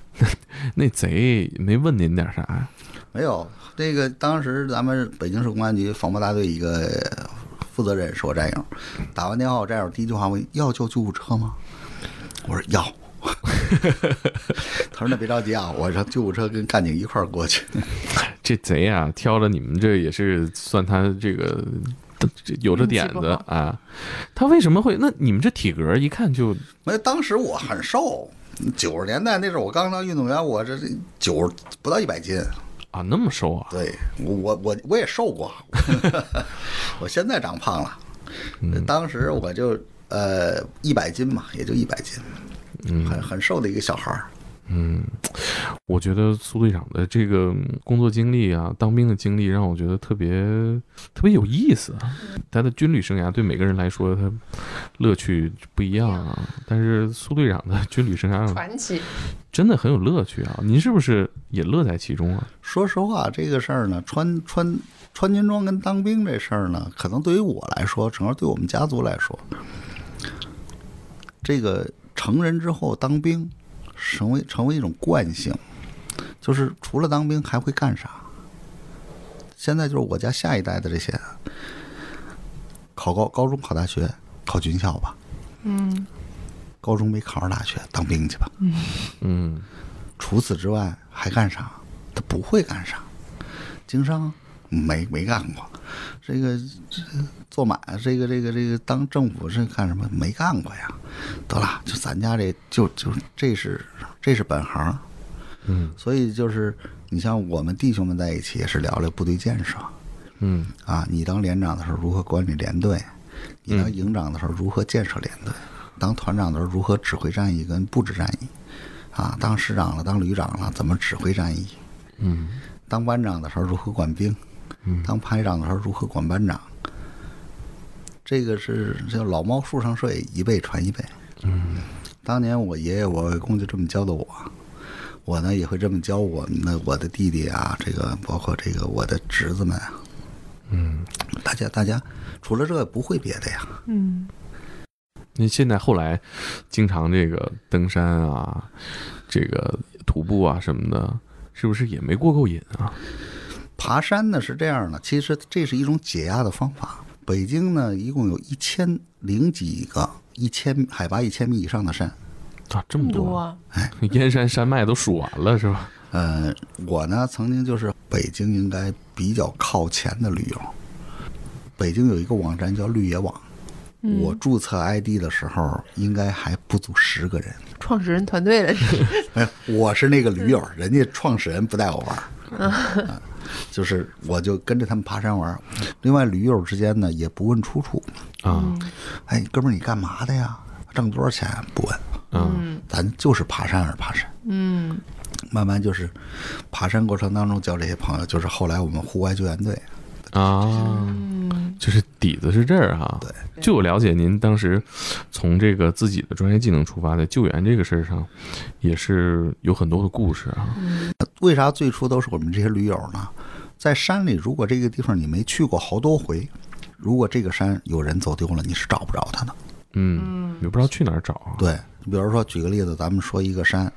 那贼没问您点啥呀？没有，这个当时咱们北京市公安局防暴大队一个负责人是我战友，打完电话，我战友第一句话问：要叫救护车吗？我说要。他说那别着急啊，我让救护车跟干警一块儿过去。这贼啊，挑了你们这也是算他这个这有这点子啊。他为什么会？那你们这体格一看就没有，当时我很瘦，九十年代那时候我刚当运动员，我这这九十不到一百斤。啊那么瘦啊？对我我我我也瘦过，我现在长胖了。当时我就呃一百斤嘛，也就一百斤，很很瘦的一个小孩儿。嗯，我觉得苏队长的这个工作经历啊，当兵的经历，让我觉得特别特别有意思啊。他的军旅生涯对每个人来说，他乐趣不一样啊。但是苏队长的 军旅生涯传奇。真的很有乐趣啊！您是不是也乐在其中啊？说实话，这个事儿呢，穿穿穿军装跟当兵这事儿呢，可能对于我来说，整个对我们家族来说，这个成人之后当兵，成为成为一种惯性，就是除了当兵还会干啥？现在就是我家下一代的这些，考高高中考大学，考军校吧，嗯，高中没考上大学，当兵去吧。嗯除此之外还干啥？他不会干啥。经商没没干过，这个这做买这个这个这个当政府是干什么？没干过呀。得了，就咱家这就就这是这是本行，嗯。所以就是你像我们弟兄们在一起也是聊聊部队建设嗯。啊，你当连长的时候如何管理连队，你当营长的时候如何建设连队，当团长的时候如何指挥战役跟布置战役，啊，当师长了，当旅长了，怎么指挥战役？嗯。当班长的时候如何管兵，嗯当排长的时候如何管班长。这个是叫老猫树上睡，一辈传一辈。嗯当年我爷爷我外公就这么教的我，我呢也会这么教我们的我的弟弟啊，这个包括这个我的侄子们啊，嗯。大家大家除了这个不会别的呀。嗯，那现在后来经常这个登山啊，这个徒步啊什么的，是不是也没过够瘾啊？爬山呢是这样的，其实这是一种解压的方法。北京呢一共有一千零几个一千海拔一千米以上的山，啊，这这么么多，多啊，燕山山脉都数完了是吧？呃，我呢曾经就是北京应该比较靠前的旅游。北京有一个网站叫绿野网，我注册 ID 的时候应该还不足十个人。创始人团队了，是 没有，我是那个驴友，人家创始人不带我玩 就是我就跟着他们爬山玩儿。另外，驴友之间呢也不问出处。啊，哎，哥们儿，你干嘛的呀？挣多少钱？不问，嗯咱就是爬山而爬山。嗯慢慢就是爬山过程当中交这些朋友，就是后来我们户外救援队。啊，嗯，就是底子是这儿哈。对，据我了解，您当时从这个自己的专业技能出发，在救援这个事儿上，也是有很多的故事啊。为啥最初都是我们这些驴友呢？在山里，如果这个地方你没去过好多回，如果这个山有人走丢了，你是找不着他的。嗯，也不知道去哪儿找啊。对，你比如说举个例子，咱们说一个山，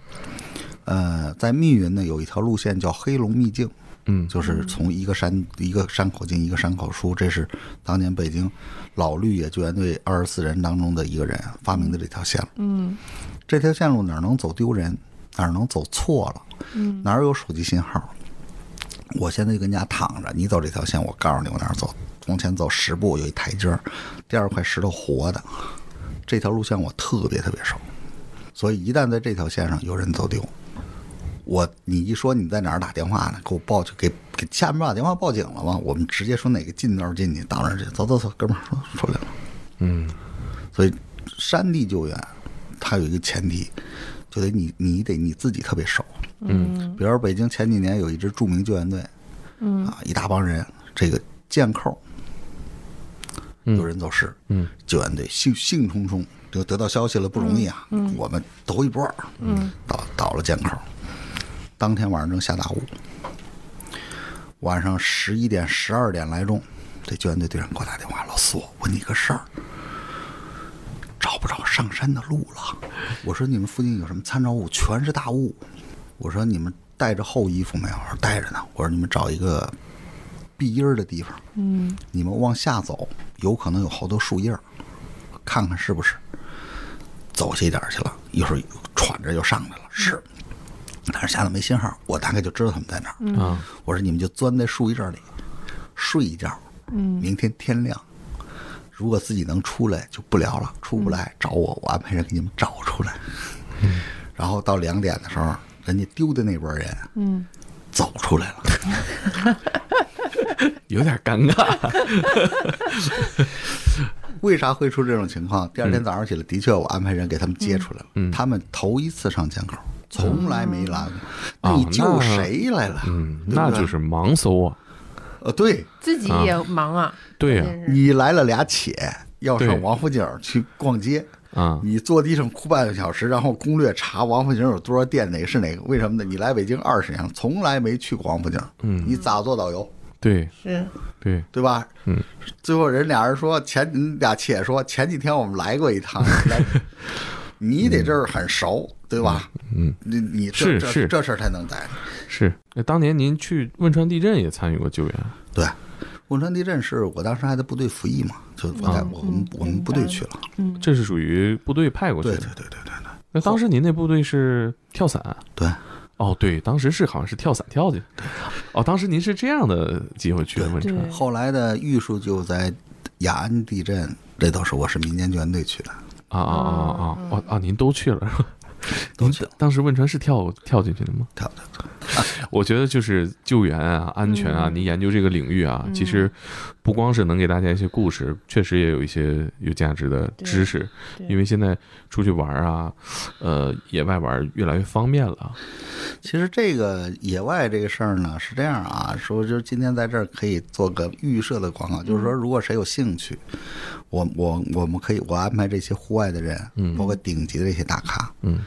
呃，在密云呢有一条路线叫黑龙秘境，嗯。就是从一个山一个山口进一个山口出，这是当年北京老绿野救援队二十四人当中的一个人发明的这条线路。嗯。这条线路哪儿能走丢人，哪儿能走错了，嗯。哪儿有手机信号，我现在就跟家躺着，你走这条线，我告诉你我哪儿走，往前走十步有一台阶儿，第二块石头活的，这条路线我特别特别熟，所以一旦在这条线上有人走丢，我你一说你在哪儿打电话呢，给我报去，给给下面把电话报警了吗？我们直接说哪个近道进去，到那儿去，走走走，哥们儿说出来了。嗯所以山地救援它有一个前提，就得你你得你自己特别熟。嗯比如说北京前几年有一支著名救援队，嗯啊，一大帮人，这个箭扣嗯有人走失，嗯救援队兴兴冲冲就得到消息了，不容易啊，我们头一波，嗯，倒倒了箭口，当天晚上正下大雾，晚上十一点十二点来钟，这救援队队长给我打电话，老四，我问你个事儿。找不着上山的路了，我说你们附近有什么参照物？全是大雾。我说你们带着厚衣服没有？我说带着呢。我说你们找一个避阴儿的地方，嗯你们往下走，有可能有好多树叶，看看是不是。走下一点去了，一会儿喘着又上来了，是，但是下头没信号，我大概就知道他们在哪儿。嗯我说你们就钻在树叶里睡一觉，嗯明天天亮，如果自己能出来就不聊了，出不来找我，我安排人给你们找出来。然后到两点的时候，人家丢的那波人嗯走出来了。有点尴尬。为啥会出这种情况？第二天早上起来，的确我安排人给他们接出来了。嗯他们头一次上江口，从来没来过。你救那谁来了？嗯，那就是盲搜啊。呃，对自己也忙啊，对呀你来了俩且要上王府井去逛街，啊，你坐地上哭半个小时，然后攻略查王府井有多少店，哪个是哪个？为什么呢？你来北京二十年了，从来没去过王府井，嗯你咋做导游？对是对，对吧？嗯，最后人俩人说前嗯俩且说前几天我们来过一趟，来你得这儿很熟，对吧？嗯，你你这是是这这事儿才能在。是。那当年您去汶川地震也参与过救援，对，汶川地震是我当时还在部队服役嘛，就我在啊我们我们部队去了。嗯这是属于部队派过去的。对对对对对那当时您那部队是跳伞？对，哦，对，当时是好像是跳伞跳去。哦，当时您是这样的机会去的汶川后来的玉树就在雅安地震，这都是我是民间救援队去的，啊啊啊啊！哦啊，您都去了是吧？都去了，当时汶川是跳跳进去的吗？跳的。我觉得就是救援啊、安全啊，嗯您研究这个领域啊，其实不光是能给大家一些故事，确实也有一些有价值的知识。因为现在出去玩啊，呃，野外玩越来越方便了。其实这个野外这个事儿呢是这样啊，说就是今天在这儿可以做个预设的广告，就是说如果谁有兴趣，我我我们可以我安排这些户外的人，嗯。包括顶级的这些大咖，嗯。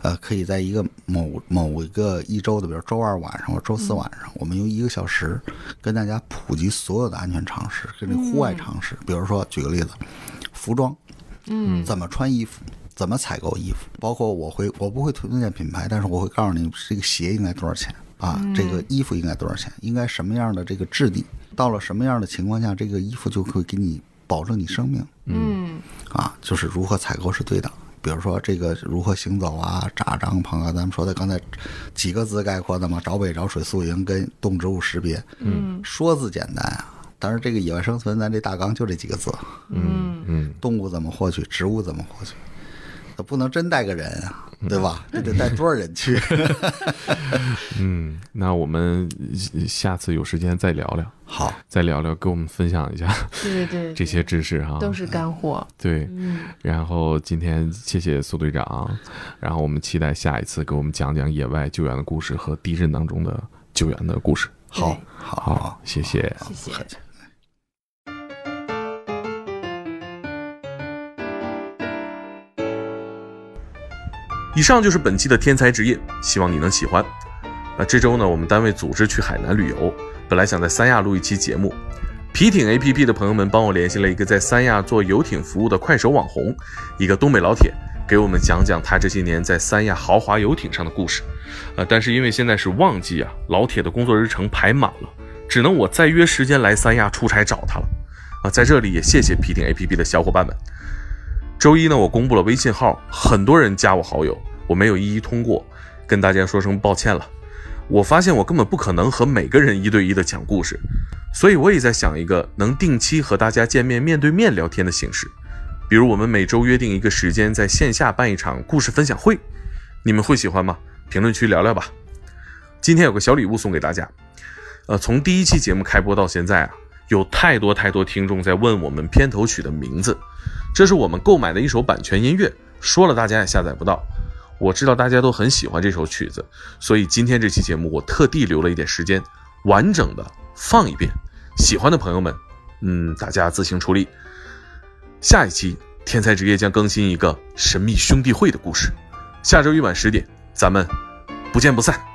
呃，可以在一个某某一个一周的，比如周二晚上或周四晚上，我们用一个小时跟大家普及所有的安全常识，跟这户外常识。比如说，举个例子，服装，嗯。怎么穿衣服，怎么采购衣服，包括我会我不会推荐品牌，但是我会告诉你这个鞋应该多少钱啊，这个衣服应该多少钱，应该什么样的这个质地，到了什么样的情况下，这个衣服就会给你保证你生命。嗯。啊，就是如何采购是对的。比如说这个如何行走啊，扎帐篷啊，咱们说的刚才几个字概括的嘛，找北找水宿营跟动植物识别，嗯。说字简单啊，但是这个野外生存咱这大纲就这几个字，嗯。嗯，动物怎么获取，植物怎么获取，那不能真带个人啊，对吧？这得带多少人去？嗯，那我们下次有时间再聊聊，好，再聊聊，给我们分享一下对对对，这些知识哈。都是干货。对，嗯，然后今天谢谢苏队长，然后我们期待下一次给我们讲讲野外救援的故事和地震当中的救援的故事。好，好，好好，，谢谢。谢谢。以上就是本期的天才职业，希望你能喜欢。那这周呢，我们单位组织去海南旅游，本来想在三亚录一期节目，皮艇 APP 的朋友们帮我联系了一个在三亚做游艇服务的快手网红，一个东北老铁，给我们讲讲他这些年在三亚豪华游艇上的故事。呃，但是因为现在是旺季啊，老铁的工作日程排满了，只能我再约时间来三亚出差找他了。啊，在这里也谢谢皮艇 APP 的小伙伴们。周一呢，我公布了微信号，很多人加我好友，我没有一一通过，跟大家说声抱歉了。我发现我根本不可能和每个人一对一的讲故事，所以我也在想一个能定期和大家见面、面对面聊天的形式，比如我们每周约定一个时间，在线下办一场故事分享会，你们会喜欢吗？评论区聊聊吧。今天有个小礼物送给大家，呃，从第一期节目开播到现在啊，有太多太多听众在问我们片头曲的名字，这是我们购买的一首版权音乐，说了大家也下载不到。我知道大家都很喜欢这首曲子，所以今天这期节目我特地留了一点时间，完整的放一遍。喜欢的朋友们，嗯，大家自行处理。下一期天才职业将更新一个神秘兄弟会的故事，下周一晚十点，咱们不见不散。